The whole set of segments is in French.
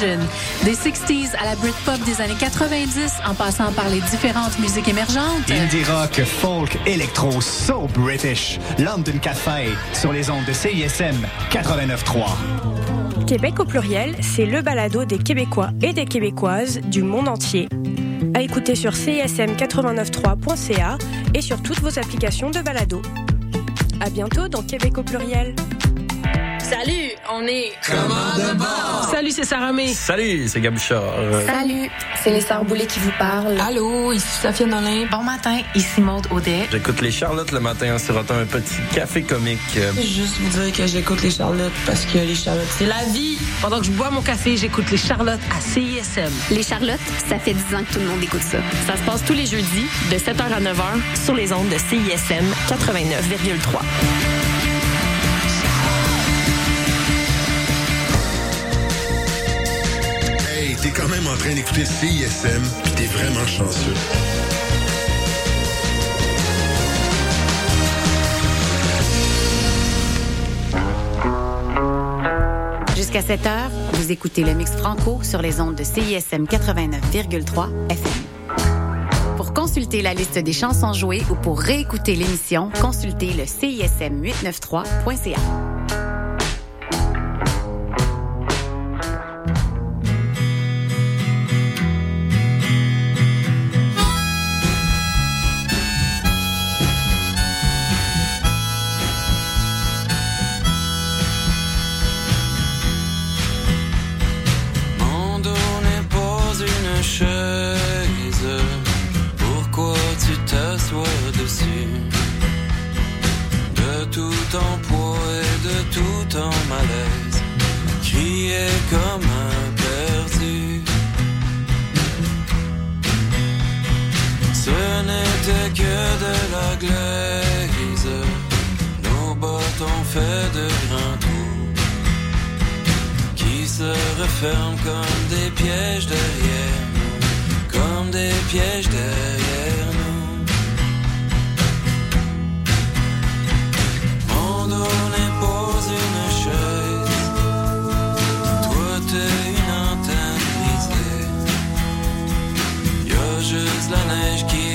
Des 60s à la Britpop des années 90, en passant par les différentes musiques émergentes. Indie rock, folk, électro, so British. London Café, sur les ondes de CISM 89.3. Québec au pluriel, c'est le balado des Québécois et des Québécoises du monde entier. À écouter sur cism893.ca et sur toutes vos applications de balado. À bientôt dans Québec au pluriel. Salut, on est Salut, c'est Sarah May. Salut, c'est Gabuchard. Salut, c'est les Sœurs Boulay qui vous parlent. Allô, ici Safia Nolin. Bon matin, ici Maude Audet. J'écoute les Charlottes le matin en sirotant un petit café comique. Juste vous dire que j'écoute les Charlottes parce que les Charlottes, c'est la vie. Pendant que je bois mon café, j'écoute les Charlottes à CISM. Les Charlottes, ça fait 10 ans que tout le monde écoute ça. Ça se passe tous les jeudis de 7h à 9h sur les ondes de CISM 89,3. Quand même en train d'écouter CISM, t'es vraiment chanceux. Jusqu'à 7 heures, vous écoutez le mix franco sur les ondes de CISM 89,3 FM. Pour consulter la liste des chansons jouées ou pour réécouter l'émission, consultez le CISM893.ca. tout ton poids et de tout ton malaise, crier comme un perdu. Ce n'était que de la glaise. Nos bottes ont fait de grands trous qui se referment comme des pièges derrière nous, comme des pièges derrière juste la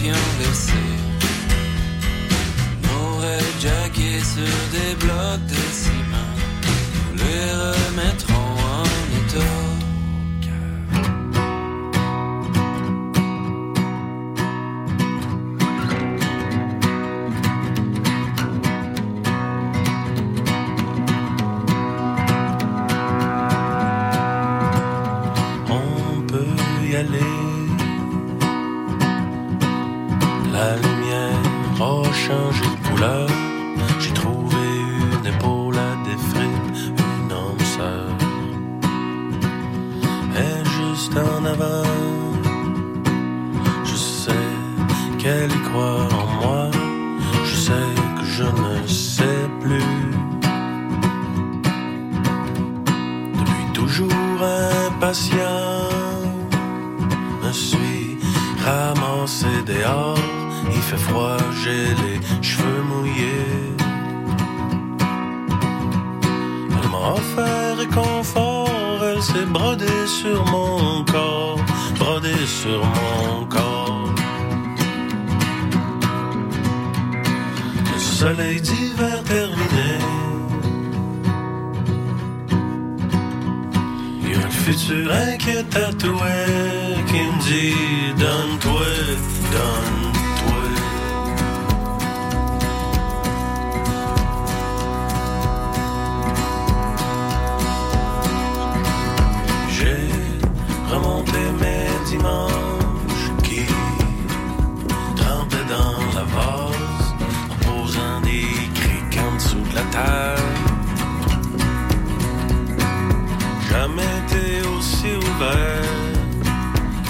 avions laissés Nos rêves jackés sur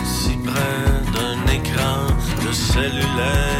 si près d'un écran de cellulaire.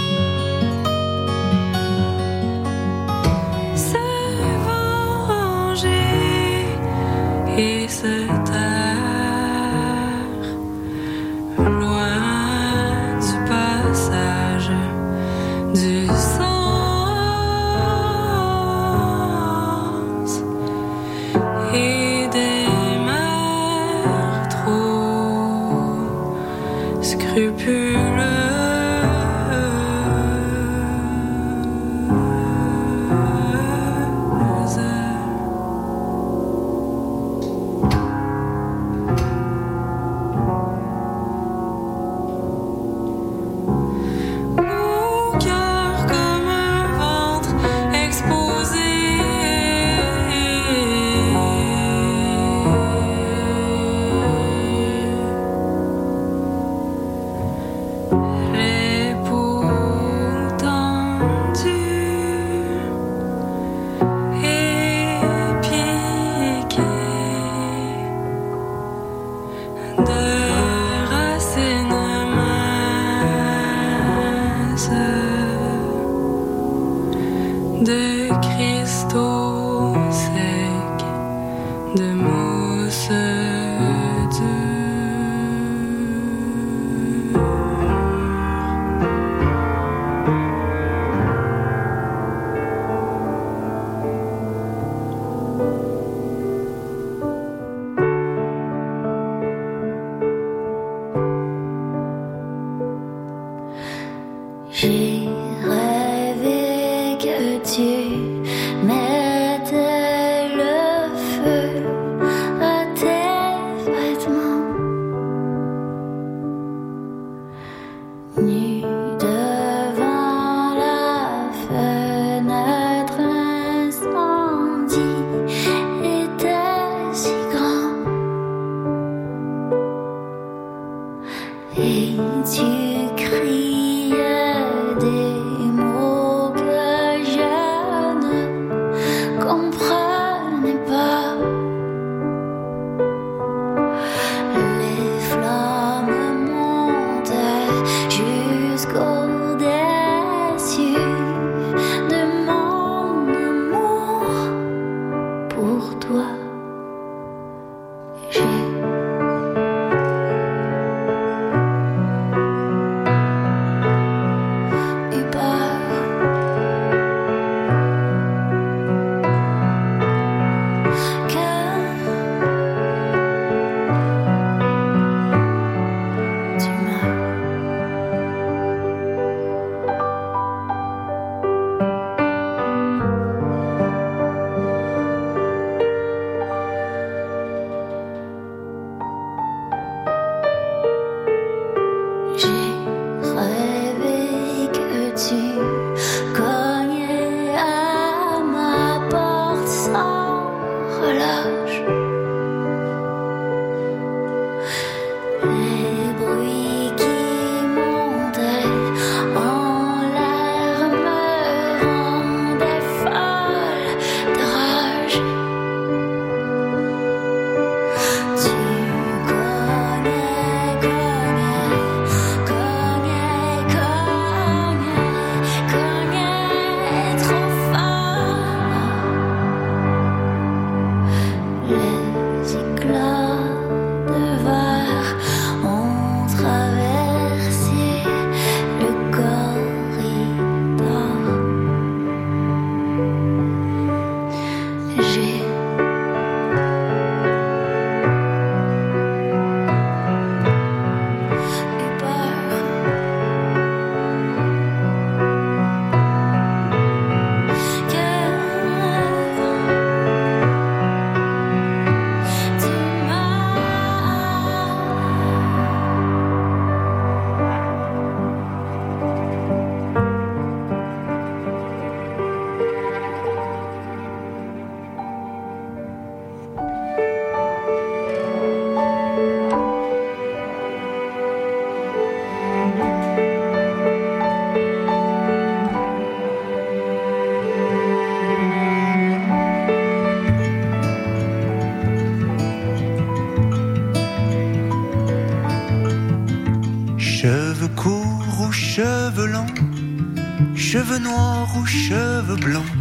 cheveux blonds,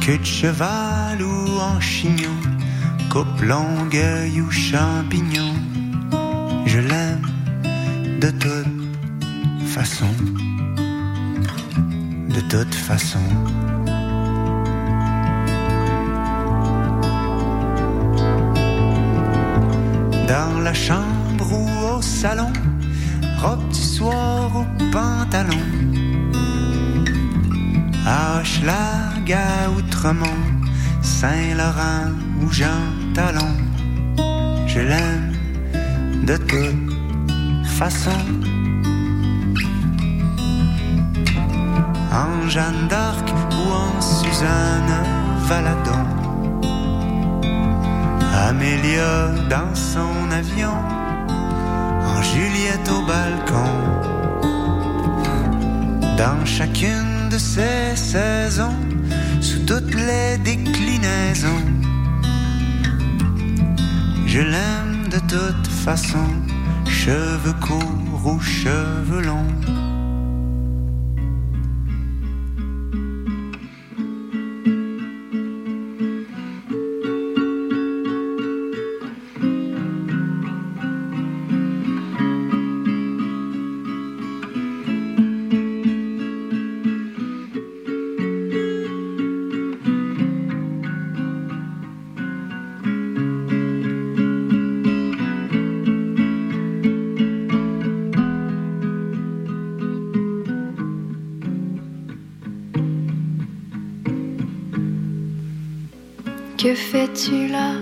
queue de cheval ou en chignon, coupe longueuil ou champignon, je l'aime de toute façon, de toute façon. Dans la chambre ou au salon, robe du soir ou pantalon. Hochelag, Outremont, Saint-Laurent ou Jean Talon, je l'aime de toute façon. En Jeanne d'Arc ou en Suzanne Valadon. Amélia dans son avion, en Juliette au balcon. Dans chacune de ces saisons, sous toutes les déclinaisons, je l'aime de toute façon, cheveux courts ou cheveux longs. Que fais-tu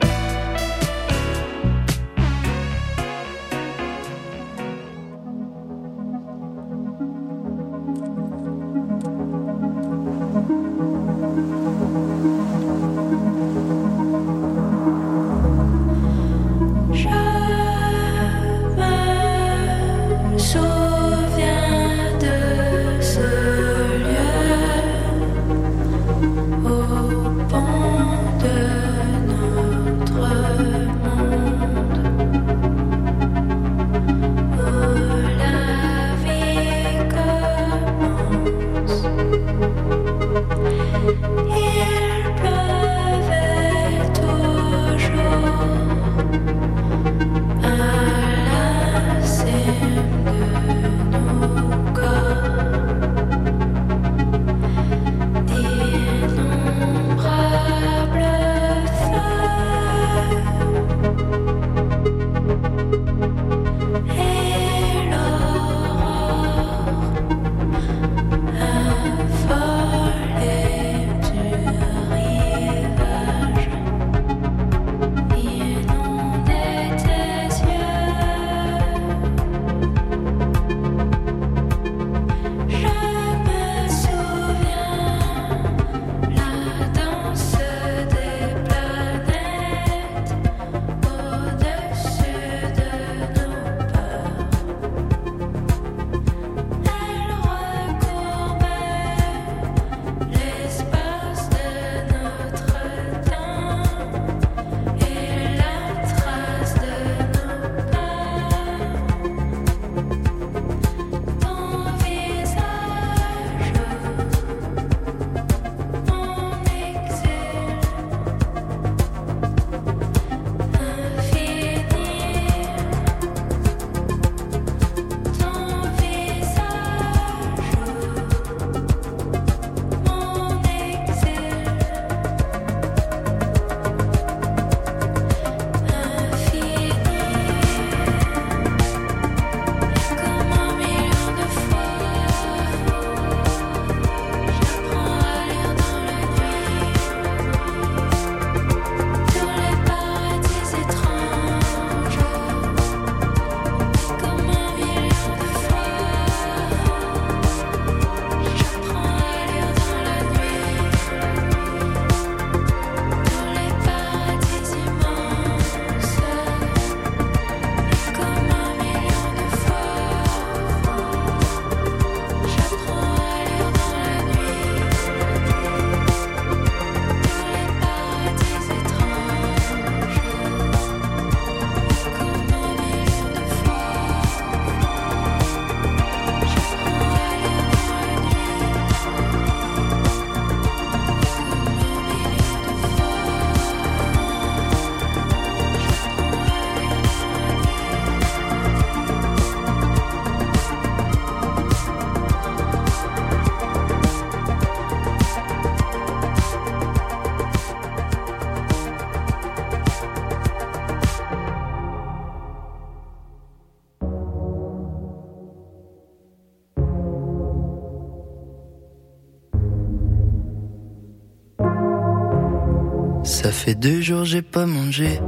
fait deux jours j'ai pas mangé,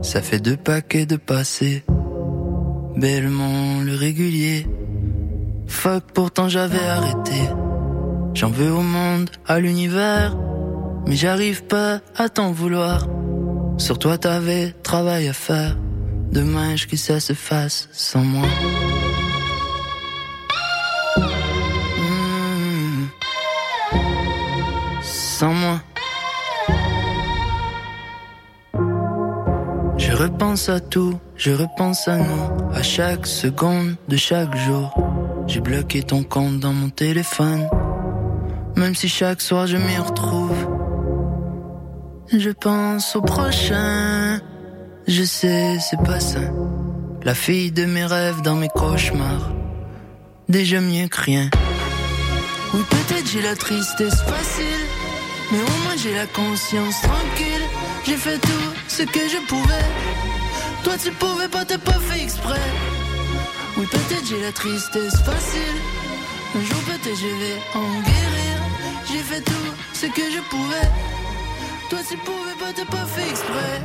ça fait deux paquets de passé. Bellement le régulier. Fuck, pourtant j'avais arrêté. J'en veux au monde, à l'univers, mais j'arrive pas à t'en vouloir. Sur toi t'avais travail à faire. Dommage que ça se fasse sans moi. Hmm. Sans moi. Repense à tout, je repense à nous, à chaque seconde de chaque jour. J'ai bloqué ton compte dans mon téléphone, même si chaque soir je m'y retrouve. Je pense au prochain, je sais c'est pas ça. La fille de mes rêves dans mes cauchemars, déjà mieux que rien. Oui peut-être j'ai la tristesse facile, mais au moins j'ai la conscience tranquille. J'ai fait tout ce que je pouvais. Toi tu pouvais pas, t'as pas fait exprès. Oui, peut-être j'ai la tristesse facile. Un jour peut-être je vais en guérir. J'ai fait tout ce que je pouvais. Toi tu pouvais pas, t'as pas fait exprès.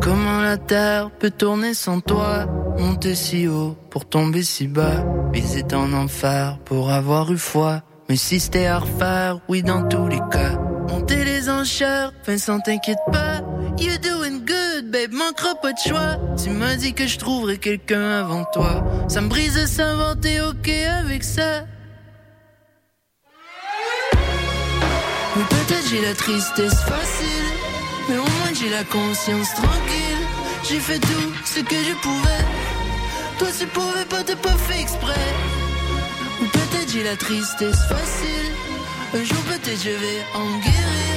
Comment la terre peut tourner sans toi? Monter si haut pour tomber si bas. Viser en enfer pour avoir eu foi. Mais si c'était à refaire, oui dans tous les cas. Monter les enchères, Vincent t'inquiète pas. You doing good, babe, manquera pas de choix. Tu m'as dit que je trouverais quelqu'un avant toi. Ça me brise de s'inventer, ok avec ça. Oui peut-être j'ai la tristesse facile Mais au moins j'ai la conscience tranquille. J'ai fait tout ce que je pouvais Toi tu pouvais pas, t'as pas fait exprès. Ou peut-être j'ai la tristesse facile. Un jour peut-être je vais en guérir.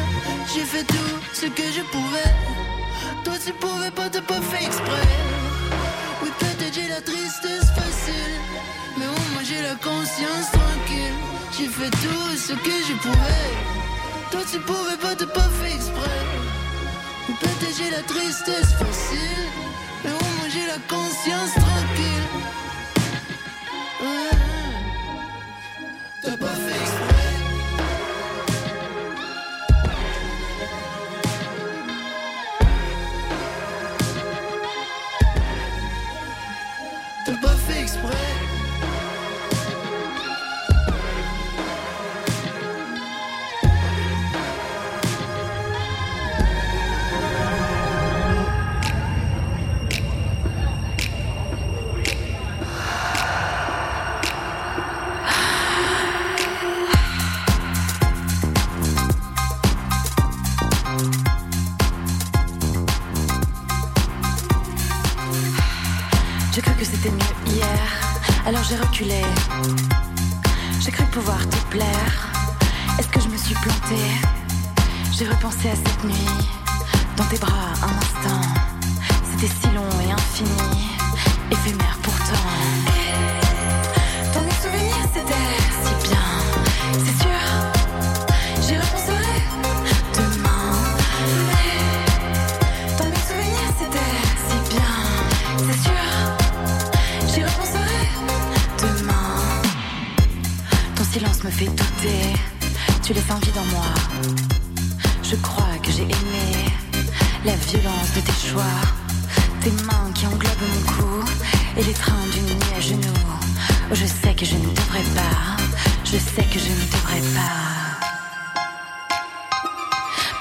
J'ai fait tout ce que je pouvais. Toi tu pouvais pas, t'as pas fait exprès. Oui peut-être j'ai la tristesse facile. Mais au moins j'ai la conscience tranquille. J'ai fait tout ce que je pouvais. Toi tu pouvais pas, t'as pas fait exprès. Ou peut-être j'ai la tristesse facile. Mais au moins j'ai la conscience tranquille Ouais. T'as pas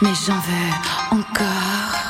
Mais j'en veux encore.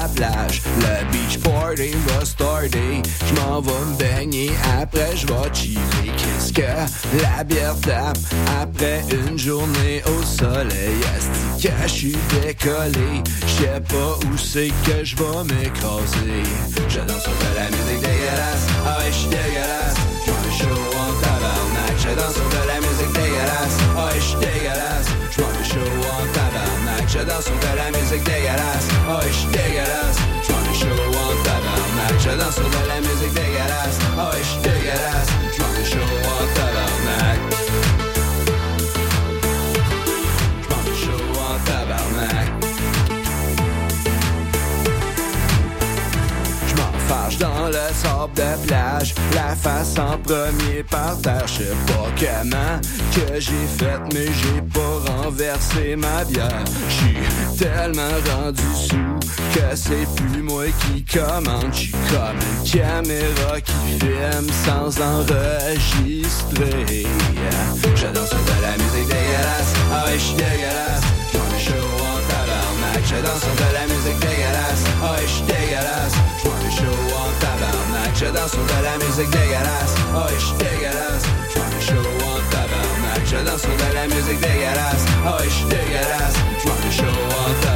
La plage. Le beach party va starter. Je m'en vais me baigner, après je chiller. Qu'est-ce que la bière tape? Après une journée au soleil? Asti que je suis décollé? Je sais pas où c'est que je m'écraser. Je danse sur la musique dégueulasse. Ah ouais, je suis dégueulasse. Je m'en sur de la musique dégueulasse. Ah ouais, je suis dégueulasse. Je m'en vais chaud en tabarnak. Je danse sur de la musique dégueulasse. Ah ouais, je suis dégueulasse. Je m'en vais chaud en tabarnak. Je danse sur de la musique dégueulasse. Ah ouais, je suis dégueulasse. Je m'en vais chaud en tabarnak. Dans le sable de plage. La face en premier par terre. Je sais pas comment que j'ai fait Mais j'ai pas renversé ma bière. J'suis tellement rendu sous Que c'est plus moi qui commande. J'suis comme une caméra qui filme sans enregistrer. Danse sur de la musique dégueulasse. Ah ouais j'suis dégueulasse. J'm'en vais chaud en tabarnak. Sur de la musique dégueulasse. Ah ouais j'suis dégueulasse J'm'en vais chaud en tabarnak Je danse sur de la musique dégueulasse Ah ouais j'suis dégueulasse J'm'en vais chaud en tabarnak Je danse sur de la musique dégueulasse Ah ouais j'suis dégueulasse J'm'en vais chaud en tabarnak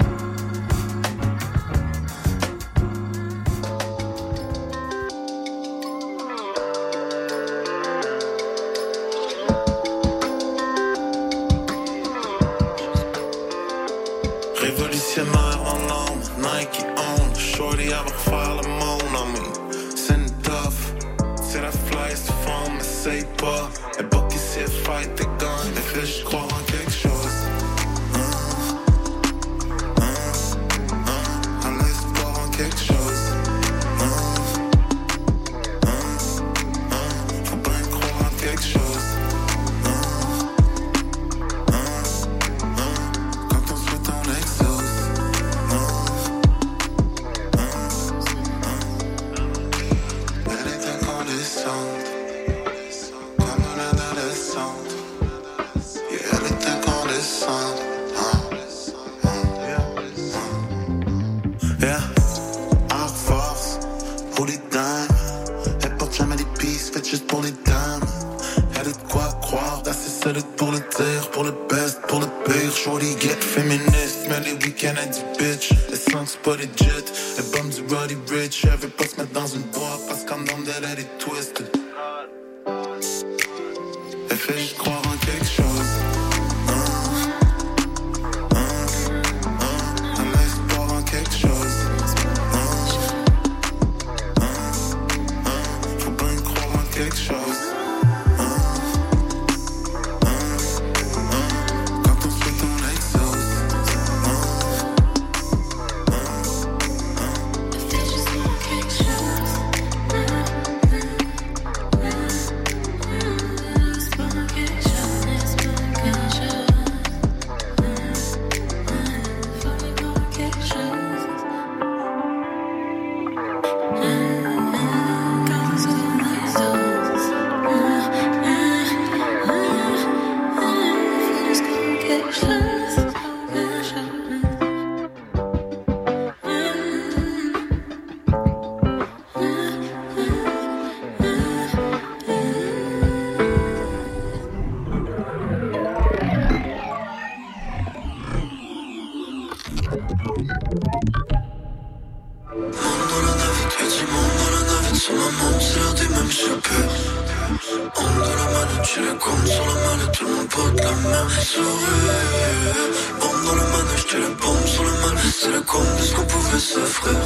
j'ai les cornes sur la mallette, tout le monde porte la même sourire. Bombe dans le manège, j'ai les bombes sur le mal, c'est le compte de ce qu'on pouvait s'offrir.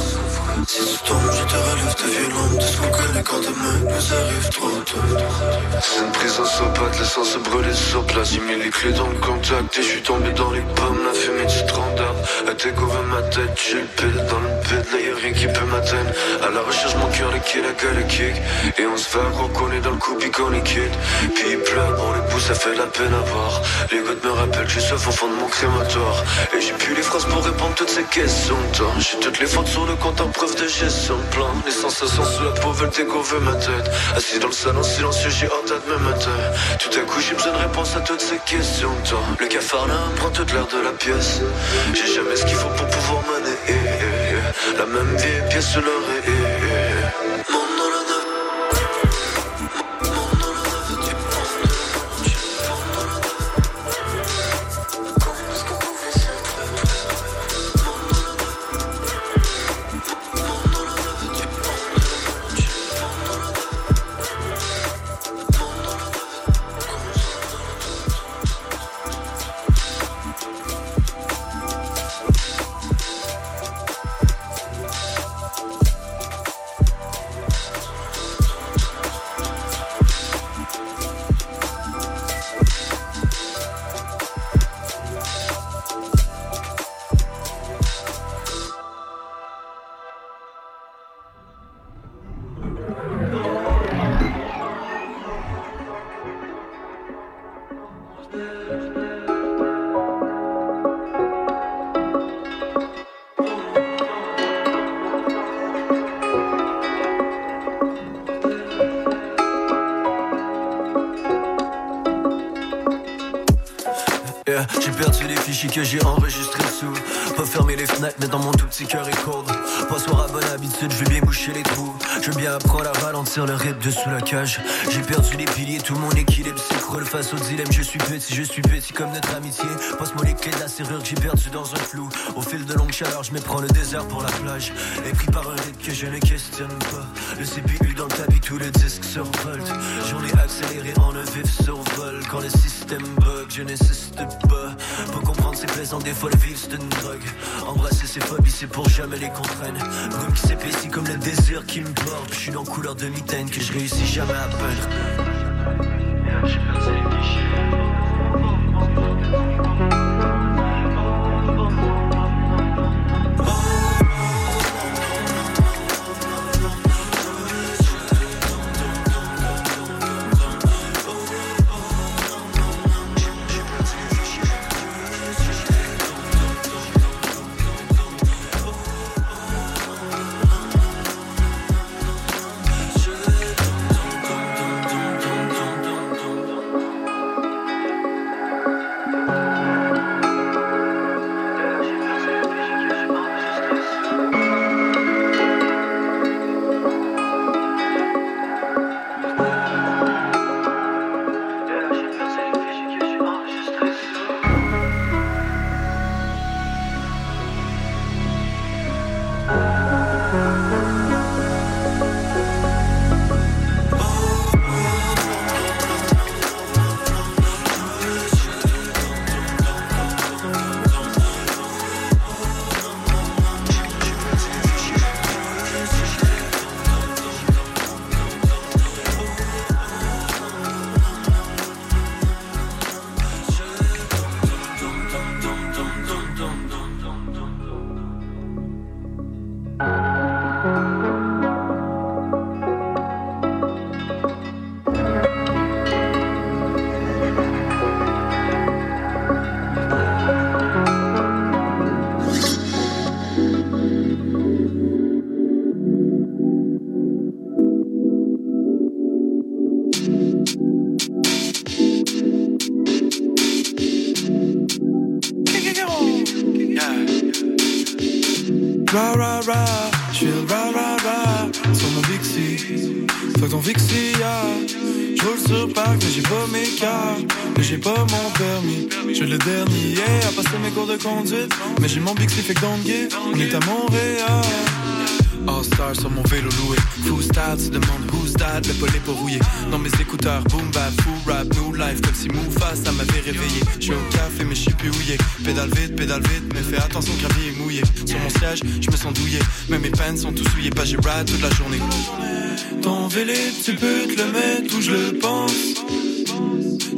Si tu tombes, je te relève de violente, de ce qu'on connaît quand demain nous arrive trop tôt. C'est une prise en sopate, l'essence se brûler sur place. J'ai mis les clés dans le contact et je suis tombé dans les pommes. La fumée du standard a découvert ma tête. J'ai le pile dans le bed, là y'a rien qui peut m'atteindre. À la recherche, mon cœur, les kills, la gueule, les kick. Et on se fait reconnaître dans le coup, puis qu'on est kid. Puis il pleure, bon, les bouts, ça fait la peine à voir. Les gouttes me rappellent, je suis sauf au fond de mon crématoire. Et j'ai plus les phrases pour répondre toutes ces questions. J'ai toutes les fautes sur le compte en preuve de gestion de plan. Les sensations sous la peau veulent découvrir ma tête. Assis dans le salon silencieux, j'ai hâte demain matin. Tout à coup, j'ai besoin de réponse à toutes ces questions. Tant Le cafard là prend toute l'air de la pièce. J'ai jamais ce qu'il faut pour pouvoir mener. La même vieille pièce sur l'oreille. Que j'ai enregistrés sous. Pas fermer les fenêtres, mais dans mon tout petit cœur est cold. Passoire à bonne habitude, je vais bien boucher les trous. Je veux bien apprendre à ralentir le rythme de sous la cage. J'ai perdu les piliers, tout mon équilibre s'écroule face au dilemme. Je suis petit, je suis petit comme notre amitié. Passe-moi les clés de la serrure que j'ai perdu dans un flou. Au fil de longues chaleurs, je prends le désert pour la plage. Et pris par un rythme que je ne questionne pas. Le CPU dans le tapis, tout le disque survolte. J'en ai accéléré en un vif survol. Quand le système bug, je n'insiste pas. Pour comprendre ces plaisants défauts, le vivre c'est une drogue. Embrasser ses phobies, c'est pour jamais les contraindre. Brume qui s'épaissit comme le désir qui me porte. Je suis dans couleur de mitaine que je réussis jamais à peindre. Mais j'ai mon Bixie fait que. On est à Montréal. All-star sur mon vélo loué. Fou style, tu demandes who's that, le polé pour rouiller. Dans mes écouteurs, boom bap, fou rap, new life, comme si Moufa, ça m'avait réveillé. Je suis au café, mais je suis plus houillé. Pédale vite, pédale vite, mais fais attention, gravier est mouillé. Sur mon siège, je me sens douillé. Mais mes pants sont tous souillés, pas j'ai ride toute la journée. Ton vélo, tu peux te le mettre où je le pense.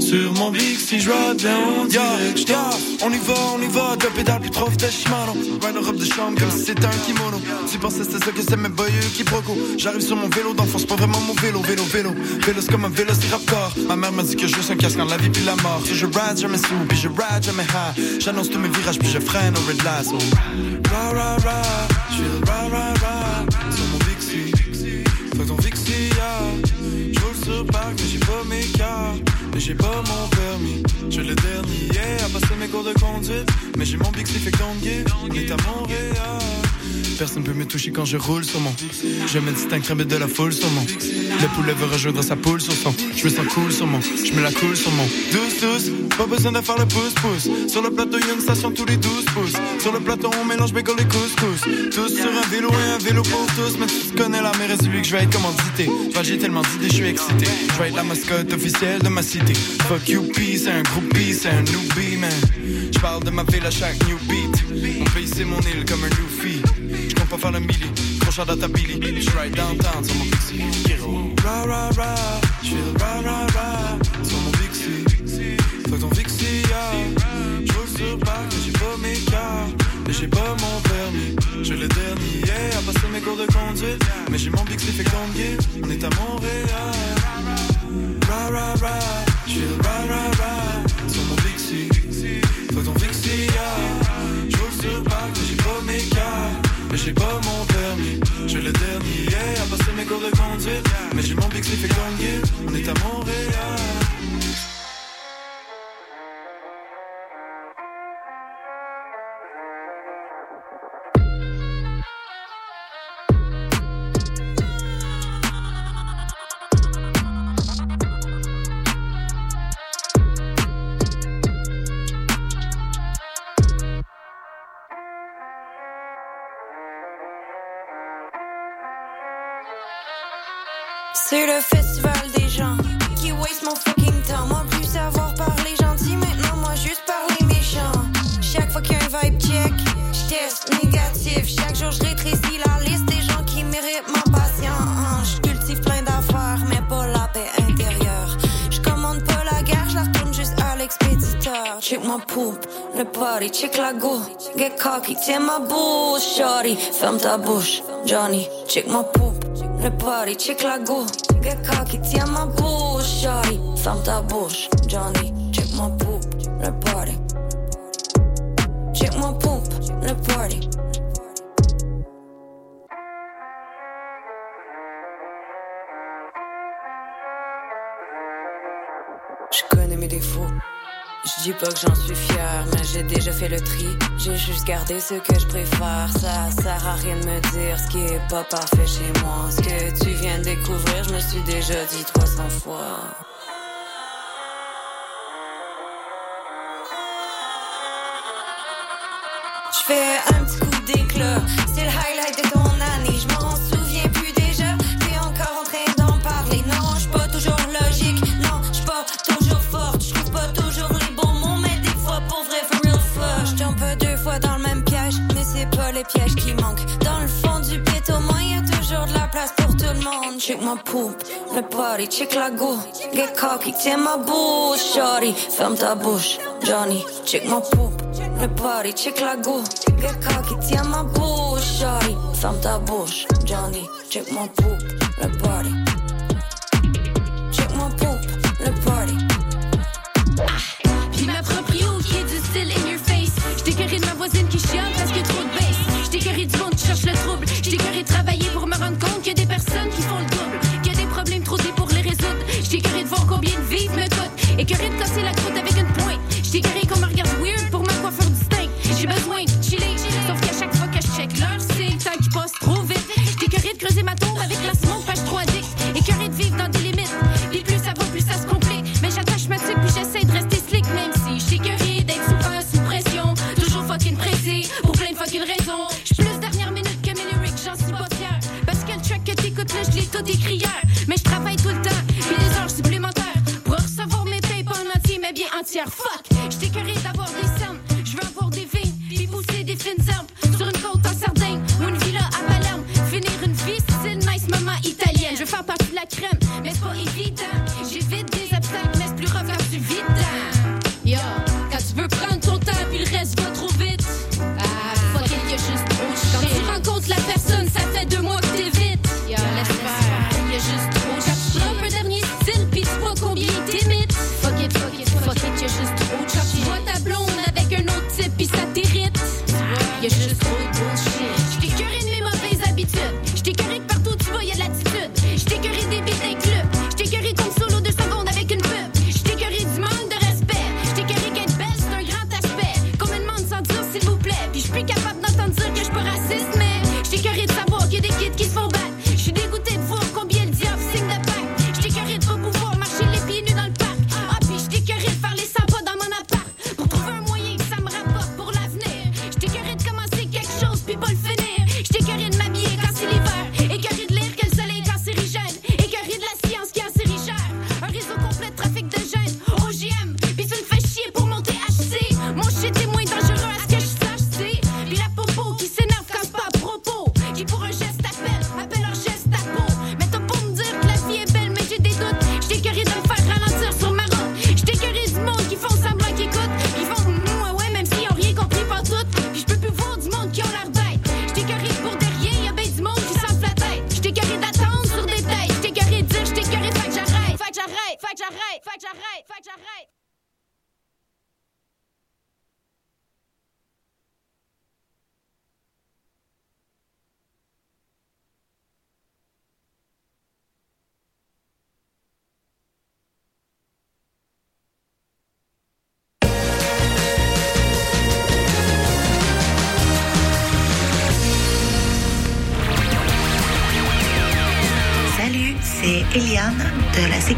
Sur mon big si je bien on dirait que On y va, on y va, deux pédales plus trop de Shimano Ride en robe de chambre comme si c'était un kimono. Tu pensais c'était ça que c'est mes boyeux qui proco J'arrive sur mon vélo d'enfance, pas vraiment mon vélo, vélo, vélo. Vélo comme un vélo, c'est raptor Ma mère m'a dit que je suis un casque en la vie puis la mort. Si je ride, jamais sous, puis je ride, jamais high. J'annonce tous mes virages puis je freine au red lights ra sur parc mais j'ai pas mes cartes mais j'ai pas mon permis. Je le dernier à passer mes cours de conduite. Mais j'ai mon Bixi fait give. On est à Montréal. Personne peut me toucher quand je roule sur mon. Je me distingue de la foule sur mon. Le poulet veut rejoindre sa poule sur son. Je me sens cool sur mon. Je me la coule sur mon. Douce, douce. Pas besoin de faire le pouce-pouce. Sur le plateau, y'a une station tous les 12 pouces. Sur le plateau, on mélange bacon les couscous. Tous sur un vélo et un vélo pour tous. Mais tu connais la mère, c'est lui que je vais être commandité. Enfin, j'ai tellement d'idées, je suis excité. Je vais être la mascotte officielle de ma cité. Fuck you, c'est un groupie, c'est un newbie, man. Je parle de ma ville à chaque new beat. Mon pays, c'est mon île comme un Luffy. Je compte pas faire le milli, prochain à ta Billy. Je ride downtown sur mon Pixie. Ra ra ra, je ra ra ra sur mon Pixie. Fuck ton Pixie, yeah. Je roule sur parc, j'ai pas mes cartes. Mais j'ai pas mon permis. Je le dernier yeah, à passer mes cours de conduite. Mais j'ai mon Pixie fait conduire. On est à Montréal. Ra ra ra, je ra ra ra sur mon Pixie. J'ai pas mon permis. Je le dernier à passer mes cours de conduite. Mais j'ai mon Pixie fait conduire. On est à Montréal. C'est le festival des gens qui waste mon fucking temps. Moi, plus savoir parler gentil, maintenant, moi, juste parler méchant. Chaque fois qu'il y a un vibe check, je teste négatif. Chaque jour, je rétrécis la liste des gens qui méritent ma patience. Je cultive plein d'affaires, mais pas la paix intérieure. Je commande pas la guerre, je la retourne juste à l'expéditeur. Check ma poupe, le party, check la go. Get cocky, tiens ma bouche, shorty. Ferme ta bouche, Johnny, check ma poupe. Le party, check la go. Get cocky, tiens ma bouche, shorty. Ferme ta bouche, Johnny. Check ma poupe, dis pas que j'en suis fier, mais j'ai déjà fait le tri. J'ai juste gardé ce que je préfère. Ça sert à rien de me dire ce qui est pas parfait chez moi. Ce que tu viens de découvrir, je me suis déjà dit 300 fois. Je fais un petit coup d'éclat, c'est le highlight de ton année. Je m'en les pièges qui manquent. Dans le fond du pit, au moins y a toujours de la place pour tout le monde. Check ma poupe, le party, check la go. Get cocky, tiens ma bouche, shorty. Ferme ta bouche, Johnny, check ma poupe. Le party, check la go. Get cocky, tiens ma bouche, shorty. Ferme ta bouche, Johnny. Check mon poupe, le party. Check mon poupe, le party.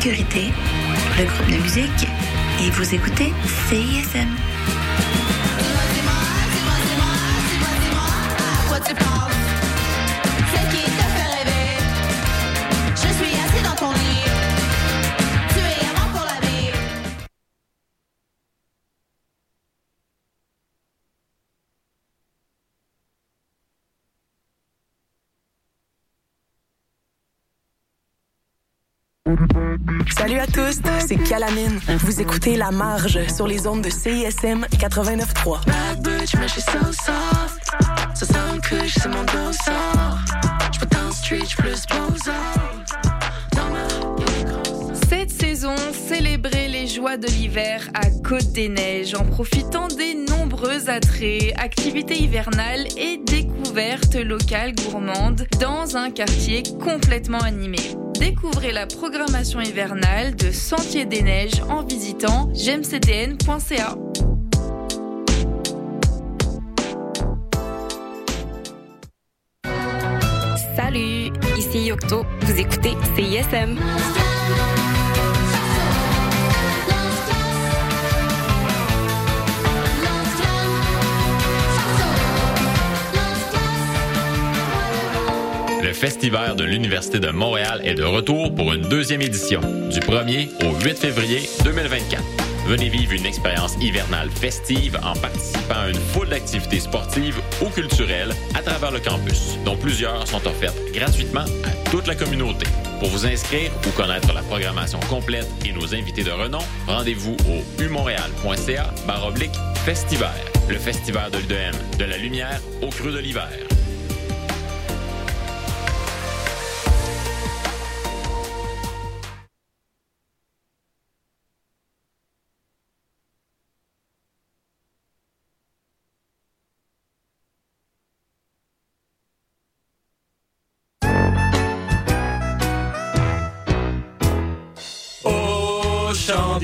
sécurité. Salut à tous, c'est Calamine. Vous écoutez La Marge sur les ondes de CISM 89.3. Cette saison, célébrez les joies de l'hiver à Côte des Neiges en profitant des nombreux attraits, activités hivernales et découvertes locales gourmandes dans un quartier complètement animé. Découvrez la programmation hivernale de Sentier des Neiges en visitant gmcdn.ca. Salut, ici Yocto, vous écoutez CISM. Festivaire de l'Université de Montréal est de retour pour une deuxième édition, du 1er au 8 février 2024. Venez vivre une expérience hivernale festive en participant à une foule d'activités sportives ou culturelles à travers le campus, dont plusieurs sont offertes gratuitement à toute la communauté. Pour vous inscrire ou connaître la programmation complète et nos invités de renom, rendez-vous au umontréal.ca baroblique festivaire. Le festival de l'UDM, de la lumière au creux de l'hiver.